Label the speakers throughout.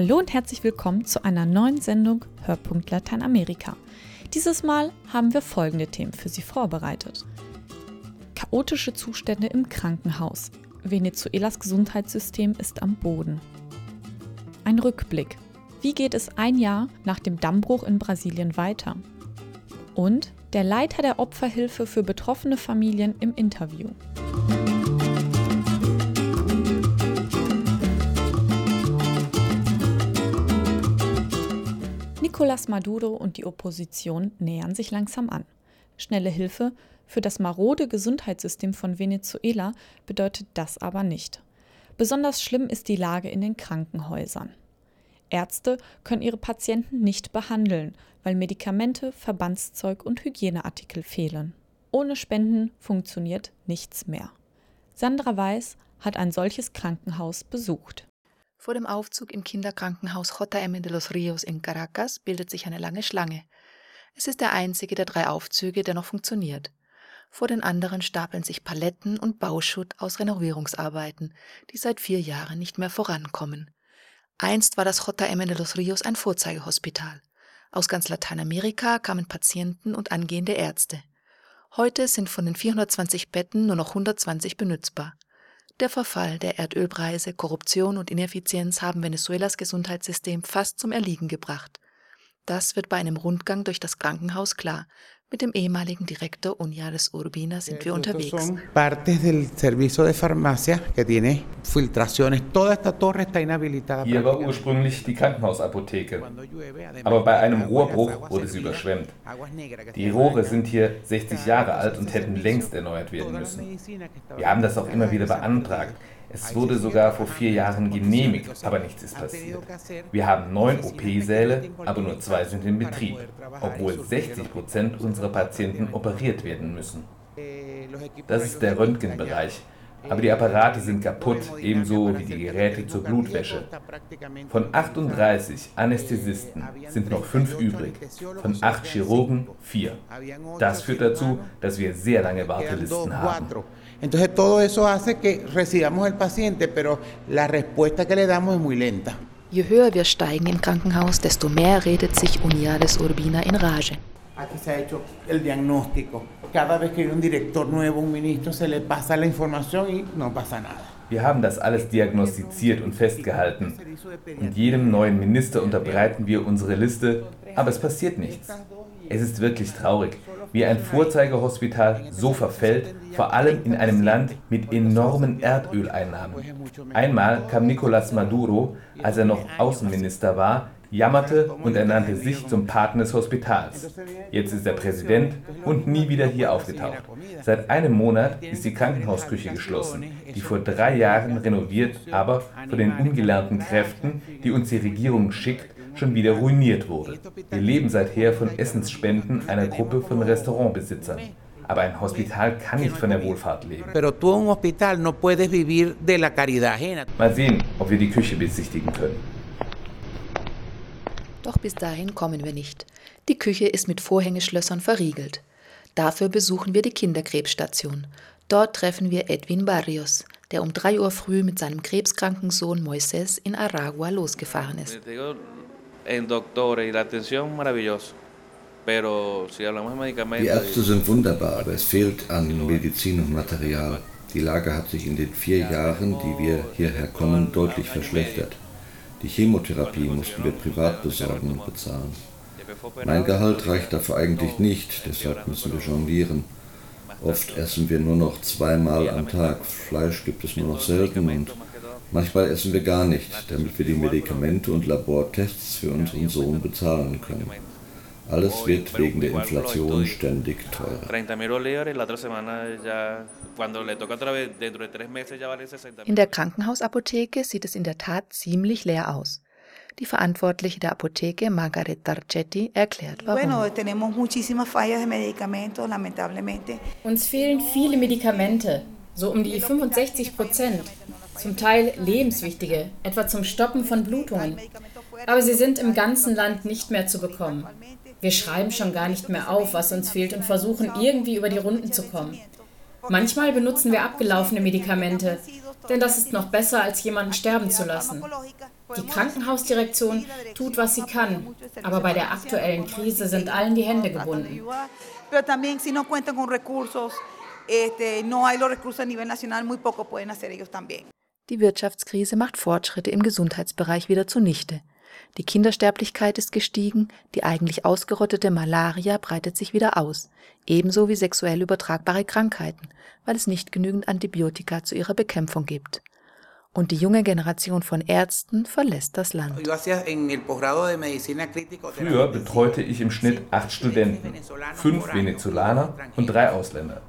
Speaker 1: Hallo und herzlich willkommen zu einer neuen Sendung Hörpunkt Lateinamerika. Dieses Mal haben wir folgende Themen für Sie vorbereitet. Chaotische Zustände im Krankenhaus. Venezuelas Gesundheitssystem ist am Boden. Ein Rückblick. Wie geht es ein Jahr nach dem Dammbruch in Brasilien weiter? Und der Leiter der Opferhilfe für betroffene Familien im Interview. Nicolás Maduro und die Opposition nähern sich langsam an. Schnelle Hilfe für das marode Gesundheitssystem von Venezuela bedeutet das aber nicht. Besonders schlimm ist die Lage in den Krankenhäusern. Ärzte können ihre Patienten nicht behandeln, weil Medikamente, Verbandszeug und Hygieneartikel fehlen. Ohne Spenden funktioniert nichts mehr. Sandra Weiß hat ein solches Krankenhaus besucht.
Speaker 2: Vor dem Aufzug im Kinderkrankenhaus JM de los Rios in Caracas bildet sich eine lange Schlange. Es ist der einzige der drei Aufzüge, der noch funktioniert. Vor den anderen stapeln sich Paletten und Bauschutt aus Renovierungsarbeiten, die seit vier Jahren nicht mehr vorankommen. Einst war das JM de los Rios ein Vorzeigehospital. Aus ganz Lateinamerika kamen Patienten und angehende Ärzte. Heute sind von den 420 Betten nur noch 120 benutzbar. Der Verfall der Erdölpreise, Korruption und Ineffizienz haben Venezuelas Gesundheitssystem fast zum Erliegen gebracht. Das wird bei einem Rundgang durch das Krankenhaus klar, mit dem ehemaligen Direktor Uniades Urbina sind wir unterwegs.
Speaker 3: Hier war ursprünglich die Krankenhausapotheke, aber bei einem Rohrbruch wurde sie überschwemmt. Die Rohre sind hier 60 Jahre alt und hätten längst erneuert werden müssen. Wir haben das auch immer wieder beantragt. Es wurde sogar vor vier Jahren genehmigt, aber nichts ist passiert. Wir haben neun OP-Säle, aber nur zwei sind in Betrieb, obwohl 60 Prozent unserer Patienten operiert werden müssen. Das ist der Röntgenbereich. Aber die Apparate sind kaputt, ebenso wie die Geräte zur Blutwäsche. Von 38 Anästhesisten sind noch fünf übrig, von acht Chirurgen vier. Das führt dazu, dass wir sehr lange Wartelisten haben.
Speaker 4: Entonces todo eso hace que recibamos el paciente, pero la respuesta que le damos es muy lenta.
Speaker 2: Je höher wir steigen im Krankenhaus, desto mehr redet sich Uniades Urbina in Rage.
Speaker 4: Aquí se ha hecho el diagnóstico. Cada vez que hay un director nuevo, un ministro, se le pasa la información y no pasa nada.
Speaker 3: Wir haben das alles diagnostiziert und festgehalten. Und jedem neuen Minister unterbreiten wir unsere Liste, aber es passiert nichts. Es ist wirklich traurig, wie ein Vorzeigehospital so verfällt, vor allem in einem Land mit enormen Erdöleinnahmen. Einmal kam Nicolás Maduro, als er noch Außenminister war, jammerte und ernannte sich zum Paten des Hospitals. Jetzt ist er Präsident und nie wieder hier aufgetaucht. Seit einem Monat ist die Krankenhausküche geschlossen, die vor drei Jahren renoviert, aber von den ungelernten Kräften, die uns die Regierung schickt, schon wieder ruiniert wurde. Wir leben seither von Essensspenden einer Gruppe von Restaurantbesitzern. Aber ein Hospital kann nicht von der Wohlfahrt leben. Mal sehen, ob wir die Küche besichtigen können.
Speaker 2: Doch bis dahin kommen wir nicht. Die Küche ist mit Vorhängeschlössern verriegelt. Dafür besuchen wir die Kinderkrebsstation. Dort treffen wir Edwin Barrios, der um 3 Uhr früh mit seinem krebskranken Sohn Moises in Aragua losgefahren ist.
Speaker 5: Die Ärzte sind wunderbar, aber es fehlt an Medizin und Material. Die Lage hat sich in den vier Jahren, die wir hierher kommen, deutlich verschlechtert. Die Chemotherapie mussten wir privat besorgen und bezahlen. Mein Gehalt reicht dafür eigentlich nicht, deshalb müssen wir jonglieren. Oft essen wir nur noch zweimal am Tag. Fleisch gibt es nur noch selten und manchmal essen wir gar nicht, damit wir die Medikamente und Labortests für unseren Sohn bezahlen können. Alles wird wegen der Inflation ständig teurer.
Speaker 2: In der Krankenhausapotheke sieht es in der Tat ziemlich leer aus. Die Verantwortliche der Apotheke, Margaret Tarcetti, erklärt warum.
Speaker 6: Uns fehlen viele Medikamente, so um die 65 Prozent, zum Teil lebenswichtige, etwa zum Stoppen von Blutungen. Aber sie sind im ganzen Land nicht mehr zu bekommen. Wir schreiben schon gar nicht mehr auf, was uns fehlt und versuchen irgendwie über die Runden zu kommen. Manchmal benutzen wir abgelaufene Medikamente, denn das ist noch besser, als jemanden sterben zu lassen. Die Krankenhausdirektion tut, was sie kann, aber bei der aktuellen Krise sind allen die Hände gebunden.
Speaker 2: Die Wirtschaftskrise macht Fortschritte im Gesundheitsbereich wieder zunichte. Die Kindersterblichkeit ist gestiegen, die eigentlich ausgerottete Malaria breitet sich wieder aus, ebenso wie sexuell übertragbare Krankheiten, weil es nicht genügend Antibiotika zu ihrer Bekämpfung gibt. Und die junge Generation von Ärzten verlässt das Land.
Speaker 3: Früher betreute ich im Schnitt acht Studenten, fünf Venezolaner und drei Ausländer.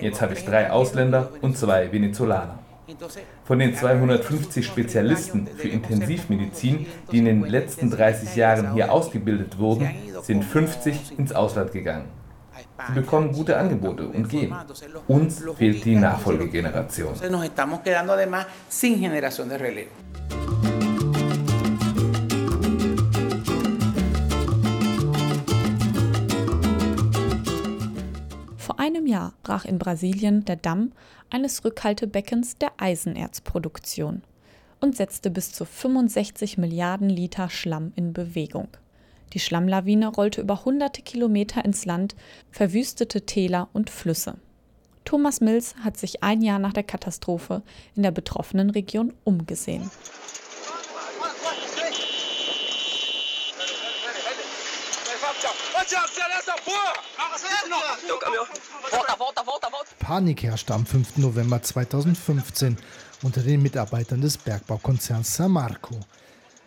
Speaker 3: Jetzt habe ich drei Ausländer und zwei Venezolaner. Von den 250 Spezialisten für Intensivmedizin, die in den letzten 30 Jahren hier ausgebildet wurden, sind 50 ins Ausland gegangen. Sie bekommen gute Angebote und gehen. Uns fehlt die Nachfolgegeneration.
Speaker 1: Jahr brach in Brasilien der Damm eines Rückhaltebeckens der Eisenerzproduktion und setzte bis zu 65 Milliarden Liter Schlamm in Bewegung. Die Schlammlawine rollte über hunderte Kilometer ins Land, verwüstete Täler und Flüsse. Thomas Mills hat sich ein Jahr nach der Katastrophe in der betroffenen Region umgesehen.
Speaker 7: Panik herrschte am 5. November 2015 unter den Mitarbeitern des Bergbaukonzerns Samarco.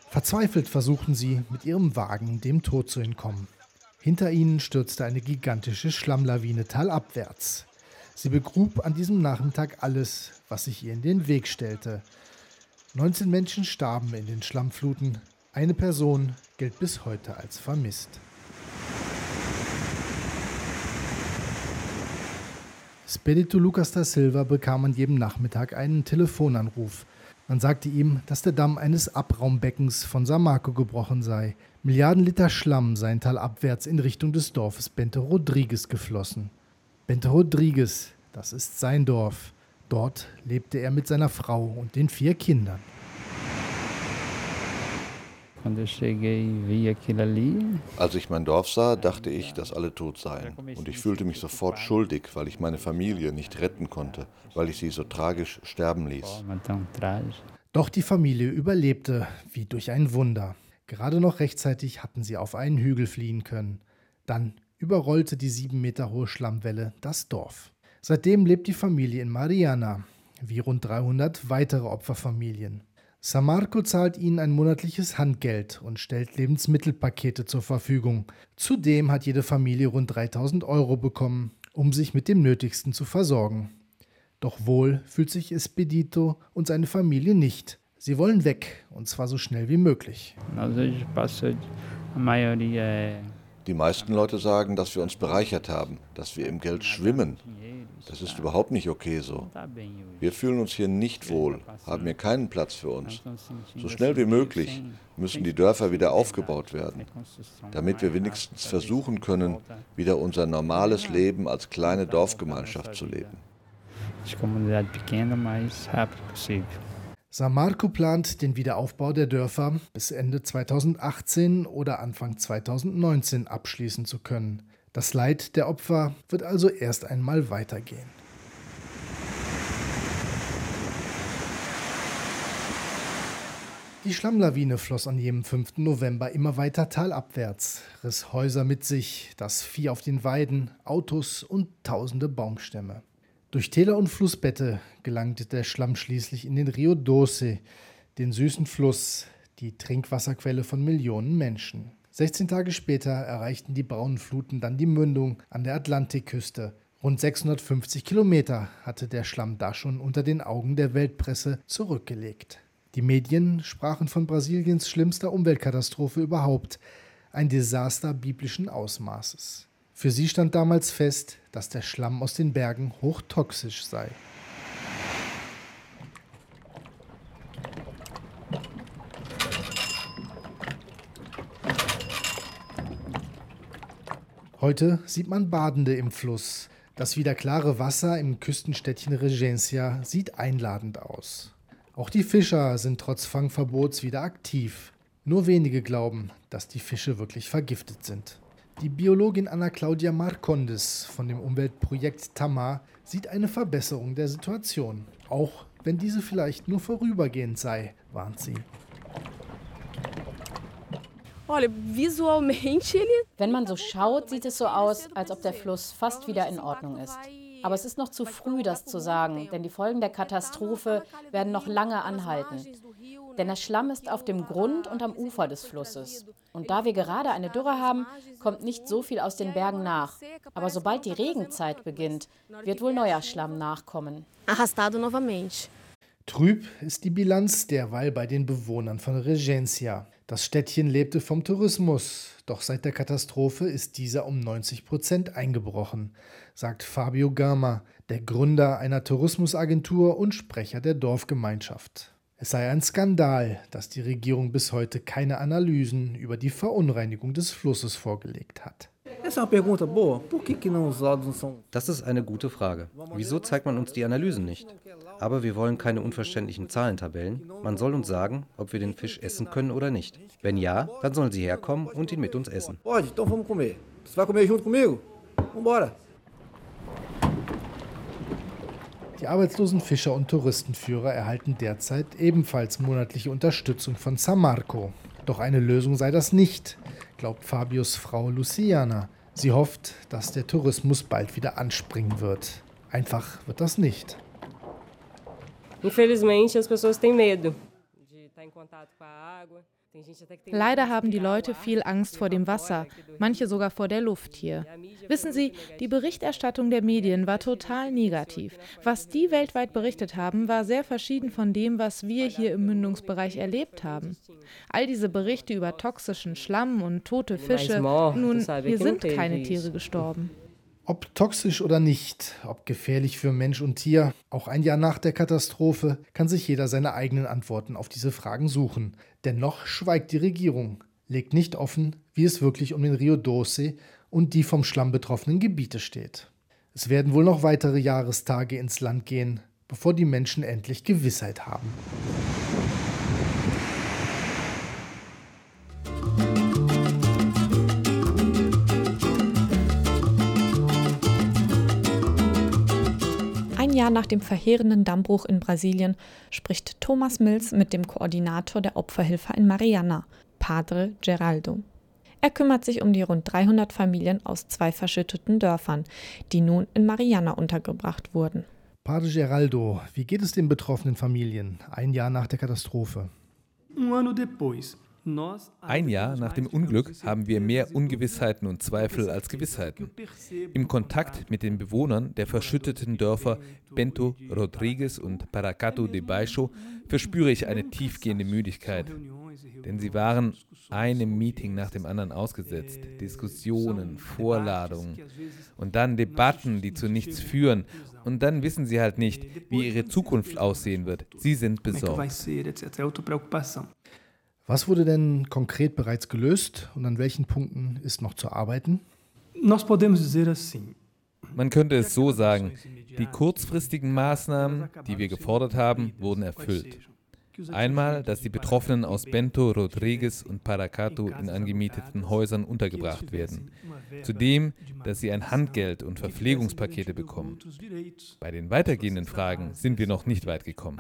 Speaker 7: Verzweifelt versuchten sie, mit ihrem Wagen dem Tod zu entkommen. Hinter ihnen stürzte eine gigantische Schlammlawine talabwärts. Sie begrub an diesem Nachmittag alles, was sich ihr in den Weg stellte. 19 Menschen starben in den Schlammfluten. Eine Person gilt bis heute als vermisst. Spedito Lucas da Silva bekam an jedem Nachmittag einen Telefonanruf. Man sagte ihm, dass der Damm eines Abraumbeckens von Samarco gebrochen sei. Milliarden Liter Schlamm seien talabwärts in Richtung des Dorfes Bente Rodriguez geflossen. Bente Rodriguez, das ist sein Dorf. Dort lebte er mit seiner Frau und den vier Kindern.
Speaker 5: Als ich mein Dorf sah, dachte ich, dass alle tot seien. Und ich fühlte mich sofort schuldig, weil ich meine Familie nicht retten konnte, weil ich sie so tragisch sterben ließ.
Speaker 7: Doch die Familie überlebte, wie durch ein Wunder. Gerade noch rechtzeitig hatten sie auf einen Hügel fliehen können. Dann überrollte die sieben Meter hohe Schlammwelle das Dorf. Seitdem lebt die Familie in Mariana, wie rund 300 weitere Opferfamilien. Samarco zahlt ihnen ein monatliches Handgeld und stellt Lebensmittelpakete zur Verfügung. Zudem hat jede Familie rund 3000 Euro bekommen, um sich mit dem Nötigsten zu versorgen. Doch wohl fühlt sich Espedito und seine Familie nicht. Sie wollen weg, und zwar so schnell wie möglich.
Speaker 5: Die meisten Leute sagen, dass wir uns bereichert haben, dass wir im Geld schwimmen. Das ist überhaupt nicht okay so. Wir fühlen uns hier nicht wohl, haben hier keinen Platz für uns. So schnell wie möglich müssen die Dörfer wieder aufgebaut werden, damit wir wenigstens versuchen können, wieder unser normales Leben als kleine Dorfgemeinschaft zu leben.
Speaker 7: Samarco plant den Wiederaufbau der Dörfer bis Ende 2018 oder Anfang 2019 abschließen zu können. Das Leid der Opfer wird also erst einmal weitergehen. Die Schlammlawine floss an jenem 5. November immer weiter talabwärts, riss Häuser mit sich, das Vieh auf den Weiden, Autos und tausende Baumstämme. Durch Täler und Flussbette gelangte der Schlamm schließlich in den Rio Doce, den süßen Fluss, die Trinkwasserquelle von Millionen Menschen. 16 Tage später erreichten die braunen Fluten dann die Mündung an der Atlantikküste. Rund 650 Kilometer hatte der Schlamm da schon unter den Augen der Weltpresse zurückgelegt. Die Medien sprachen von Brasiliens schlimmster Umweltkatastrophe überhaupt, ein Desaster biblischen Ausmaßes. Für sie stand damals fest, dass der Schlamm aus den Bergen hochtoxisch sei. Heute sieht man Badende im Fluss. Das wieder klare Wasser im Küstenstädtchen Regencia sieht einladend aus. Auch die Fischer sind trotz Fangverbots wieder aktiv. Nur wenige glauben, dass die Fische wirklich vergiftet sind. Die Biologin Anna Claudia Marcondes von dem Umweltprojekt Tamar sieht eine Verbesserung der Situation, auch wenn diese vielleicht nur vorübergehend sei, warnt sie.
Speaker 6: Wenn man so schaut, sieht es so aus, als ob der Fluss fast wieder in Ordnung ist. Aber es ist noch zu früh, das zu sagen, denn die Folgen der Katastrophe werden noch lange anhalten. Denn der Schlamm ist auf dem Grund und am Ufer des Flusses. Und da wir gerade eine Dürre haben, kommt nicht so viel aus den Bergen nach. Aber sobald die Regenzeit beginnt, wird wohl neuer Schlamm nachkommen. Arrastado novamente.
Speaker 7: Trüb ist die Bilanz derweil bei den Bewohnern von Regencia. Das Städtchen lebte vom Tourismus, doch seit der Katastrophe ist dieser um 90 Prozent eingebrochen, sagt Fabio Gama, der Gründer einer Tourismusagentur und Sprecher der Dorfgemeinschaft. Es sei ein Skandal, dass die Regierung bis heute keine Analysen über die Verunreinigung des Flusses vorgelegt hat.
Speaker 8: Das ist eine gute Frage. Wieso zeigt man uns die Analysen nicht? Aber wir wollen keine unverständlichen Zahlentabellen. Man soll uns sagen, ob wir den Fisch essen können oder nicht. Wenn ja, dann sollen sie herkommen und ihn mit uns essen. Pode, então vamos comer. Você vai comer junto comigo?
Speaker 7: Vambora. Die arbeitslosen Fischer und Touristenführer erhalten derzeit ebenfalls monatliche Unterstützung von Samarco. Doch eine Lösung sei das nicht, glaubt Fabius Frau Luciana. Sie hofft, dass der Tourismus bald wieder anspringen wird. Einfach wird das nicht.
Speaker 9: Infelizmente, as pessoas têm medo de estar em contato com a água. Leider haben die Leute viel Angst vor dem Wasser, manche sogar vor der Luft hier. Wissen Sie, die Berichterstattung der Medien war total negativ. Was die weltweit berichtet haben, war sehr verschieden von dem, was wir hier im Mündungsbereich erlebt haben. All diese Berichte über toxischen Schlamm und tote Fische, nun, hier sind keine Tiere gestorben.
Speaker 7: Ob toxisch oder nicht, ob gefährlich für Mensch und Tier, auch ein Jahr nach der Katastrophe kann sich jeder seine eigenen Antworten auf diese Fragen suchen. Dennoch schweigt die Regierung, legt nicht offen, wie es wirklich um den Rio Doce und die vom Schlamm betroffenen Gebiete steht. Es werden wohl noch weitere Jahrestage ins Land gehen, bevor die Menschen endlich Gewissheit haben.
Speaker 1: Jahr nach dem verheerenden Dammbruch in Brasilien spricht Thomas Mills mit dem Koordinator der Opferhilfe in Mariana, Padre Geraldo. Er kümmert sich um die rund 300 Familien aus zwei verschütteten Dörfern, die nun in Mariana untergebracht wurden.
Speaker 7: Padre Geraldo, wie geht es den betroffenen Familien ein Jahr nach der Katastrophe?
Speaker 10: Um ano depois, ein Jahr nach dem Unglück haben wir mehr Ungewissheiten und Zweifel als Gewissheiten. Im Kontakt mit den Bewohnern der verschütteten Dörfer Bento Rodrigues und Paracato de Baixo verspüre ich eine tiefgehende Müdigkeit. Denn sie waren einem Meeting nach dem anderen ausgesetzt. Diskussionen, Vorladungen und dann Debatten, die zu nichts führen. Und dann wissen sie halt nicht, wie ihre Zukunft aussehen wird. Sie sind besorgt.
Speaker 7: Was wurde denn konkret bereits gelöst und an welchen Punkten ist noch zu arbeiten?
Speaker 10: Man könnte es so sagen, die kurzfristigen Maßnahmen, die wir gefordert haben, wurden erfüllt. Einmal, dass die Betroffenen aus Bento, Rodriguez und Paracato in angemieteten Häusern untergebracht werden. Zudem, dass sie ein Handgeld und Verpflegungspakete bekommen. Bei den weitergehenden Fragen sind wir noch nicht weit gekommen.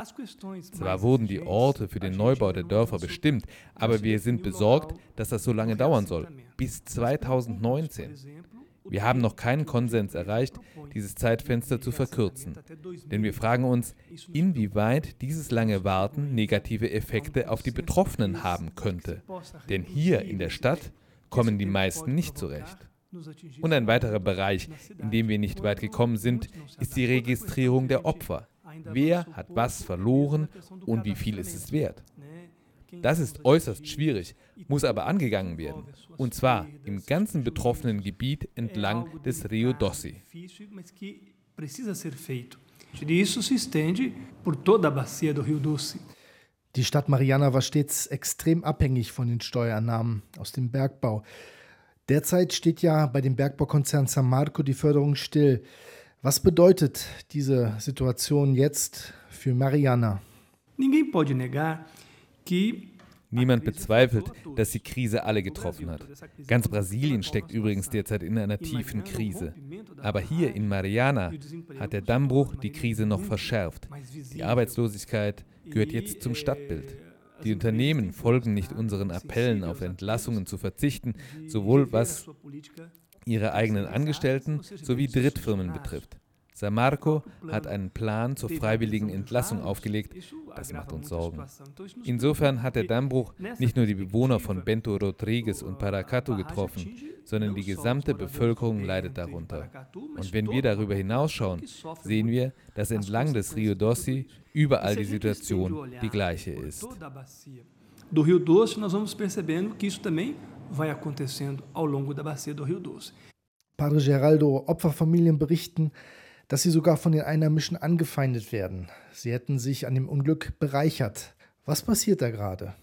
Speaker 10: Zwar wurden die Orte für den Neubau der Dörfer bestimmt, aber wir sind besorgt, dass das so lange dauern soll, bis 2019. Wir haben noch keinen Konsens erreicht, dieses Zeitfenster zu verkürzen. Denn wir fragen uns, inwieweit dieses lange Warten negative Effekte auf die Betroffenen haben könnte. Denn hier in der Stadt kommen die meisten nicht zurecht. Und ein weiterer Bereich, in dem wir nicht weit gekommen sind, ist die Registrierung der Opfer. Wer hat was verloren und wie viel ist es wert? Das ist äußerst schwierig, muss aber angegangen werden, und zwar im ganzen betroffenen Gebiet entlang des Rio Doce.
Speaker 7: Die Stadt Mariana war stets extrem abhängig von den Steuernahmen aus dem Bergbau. Derzeit steht ja bei dem Bergbaukonzern San Marco die Förderung still. Was bedeutet diese Situation jetzt für Mariana?
Speaker 3: Ninguém pode negar que Niemand bezweifelt, dass die Krise alle getroffen hat. Ganz Brasilien steckt übrigens derzeit in einer tiefen Krise. Aber hier in Mariana hat der Dammbruch die Krise noch verschärft. Die Arbeitslosigkeit gehört jetzt zum Stadtbild. Die Unternehmen folgen nicht unseren Appellen, auf Entlassungen zu verzichten, sowohl was ihre eigenen Angestellten sowie Drittfirmen betrifft. Samarco hat einen Plan zur freiwilligen Entlassung aufgelegt. Das macht uns Sorgen. Insofern hat der Dammbruch nicht nur die Bewohner von Bento Rodrigues und Paracatu getroffen, sondern die gesamte Bevölkerung leidet darunter. Und wenn wir darüber hinausschauen, sehen wir, dass entlang des Rio Dossi überall die Situation die gleiche ist.
Speaker 10: Do Rio Doce, nós vamos percebendo que isso também vai acontecendo ao longo da bacia do Rio Doce.
Speaker 7: Padre Geraldo, Opferfamilien berichten, dass sie sogar von den Einheimischen angefeindet werden. Sie hätten sich an dem Unglück bereichert. Was passiert da gerade?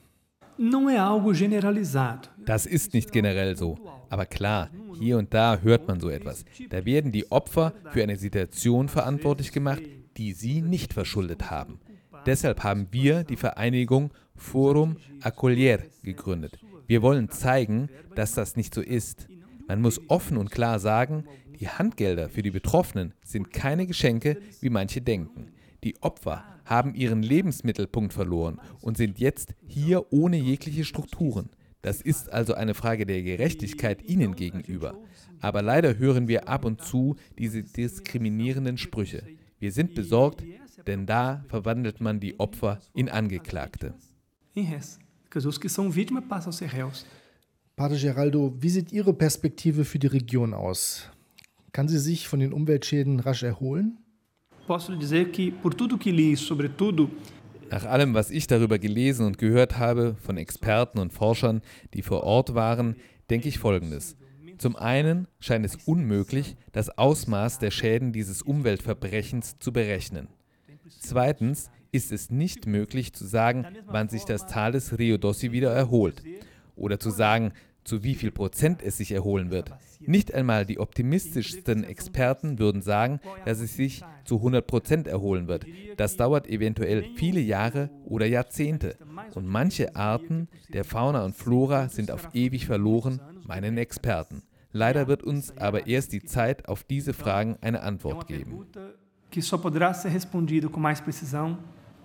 Speaker 3: Das ist nicht generell so. Aber klar, hier und da hört man so etwas. Da werden die Opfer für eine Situation verantwortlich gemacht, die sie nicht verschuldet haben. Deshalb haben wir die Vereinigung Forum Acolier gegründet. Wir wollen zeigen, dass das nicht so ist. Man muss offen und klar sagen, die Handgelder für die Betroffenen sind keine Geschenke, wie manche denken. Die Opfer haben ihren Lebensmittelpunkt verloren und sind jetzt hier ohne jegliche Strukturen. Das ist also eine Frage der Gerechtigkeit ihnen gegenüber. Aber leider hören wir ab und zu diese diskriminierenden Sprüche. Wir sind besorgt, denn da verwandelt man die Opfer in Angeklagte.
Speaker 7: Padre Geraldo, wie sieht Ihre Perspektive für die Region aus? Kann sie sich von den Umweltschäden rasch erholen?
Speaker 3: Nach allem, was ich darüber gelesen und gehört habe von Experten und Forschern, die vor Ort waren, denke ich Folgendes. Zum einen scheint es unmöglich, das Ausmaß der Schäden dieses Umweltverbrechens zu berechnen. Zweitens ist es nicht möglich zu sagen, wann sich das Tal des Rio Dossi wieder erholt. Oder zu sagen, zu wie viel Prozent es sich erholen wird. Nicht einmal die optimistischsten Experten würden sagen, dass es sich zu 100 Prozent erholen wird. Das dauert eventuell viele Jahre oder Jahrzehnte. Und manche Arten der Fauna und Flora sind auf ewig verloren, meinen Experten. Leider wird uns aber erst die Zeit auf diese Fragen eine Antwort geben.
Speaker 10: Que só poderá ser respondido com mais precisão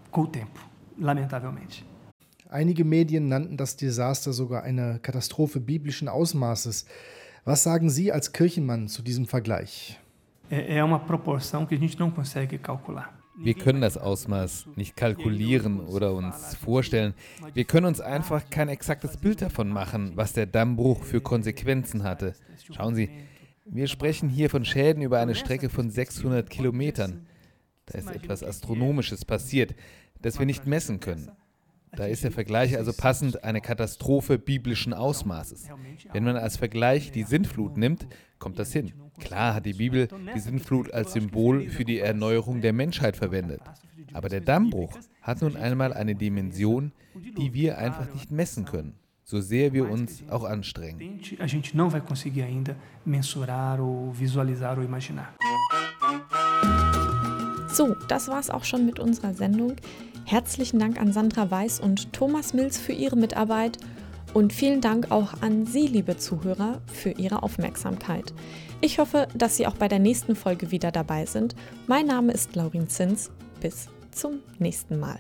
Speaker 10: com o tempo, lamentavelmente.
Speaker 7: Einige Medien nannten das Desaster sogar eine Katastrophe biblischen Ausmaßes. Was sagen Sie als Kirchenmann zu diesem Vergleich?
Speaker 3: Wir können das Ausmaß nicht kalkulieren oder uns vorstellen. Wir können uns einfach kein exaktes Bild davon machen, was der Dammbruch für Konsequenzen hatte. Schauen Sie, wir sprechen hier von Schäden über eine Strecke von 600 Kilometern. Da ist etwas Astronomisches passiert, das wir nicht messen können. Da ist der Vergleich also passend eine Katastrophe biblischen Ausmaßes. Wenn man als Vergleich die Sintflut nimmt, kommt das hin. Klar hat die Bibel die Sintflut als Symbol für die Erneuerung der Menschheit verwendet. Aber der Dammbruch hat nun einmal eine Dimension, die wir einfach nicht messen können, so sehr wir uns auch anstrengen.
Speaker 1: So, das war's auch schon mit unserer Sendung. Herzlichen Dank an Sandra Weiß und Thomas Mills für ihre Mitarbeit und vielen Dank auch an Sie, liebe Zuhörer, für Ihre Aufmerksamkeit. Ich hoffe, dass Sie auch bei der nächsten Folge wieder dabei sind. Mein Name ist Laurin Zins. Bis zum nächsten Mal.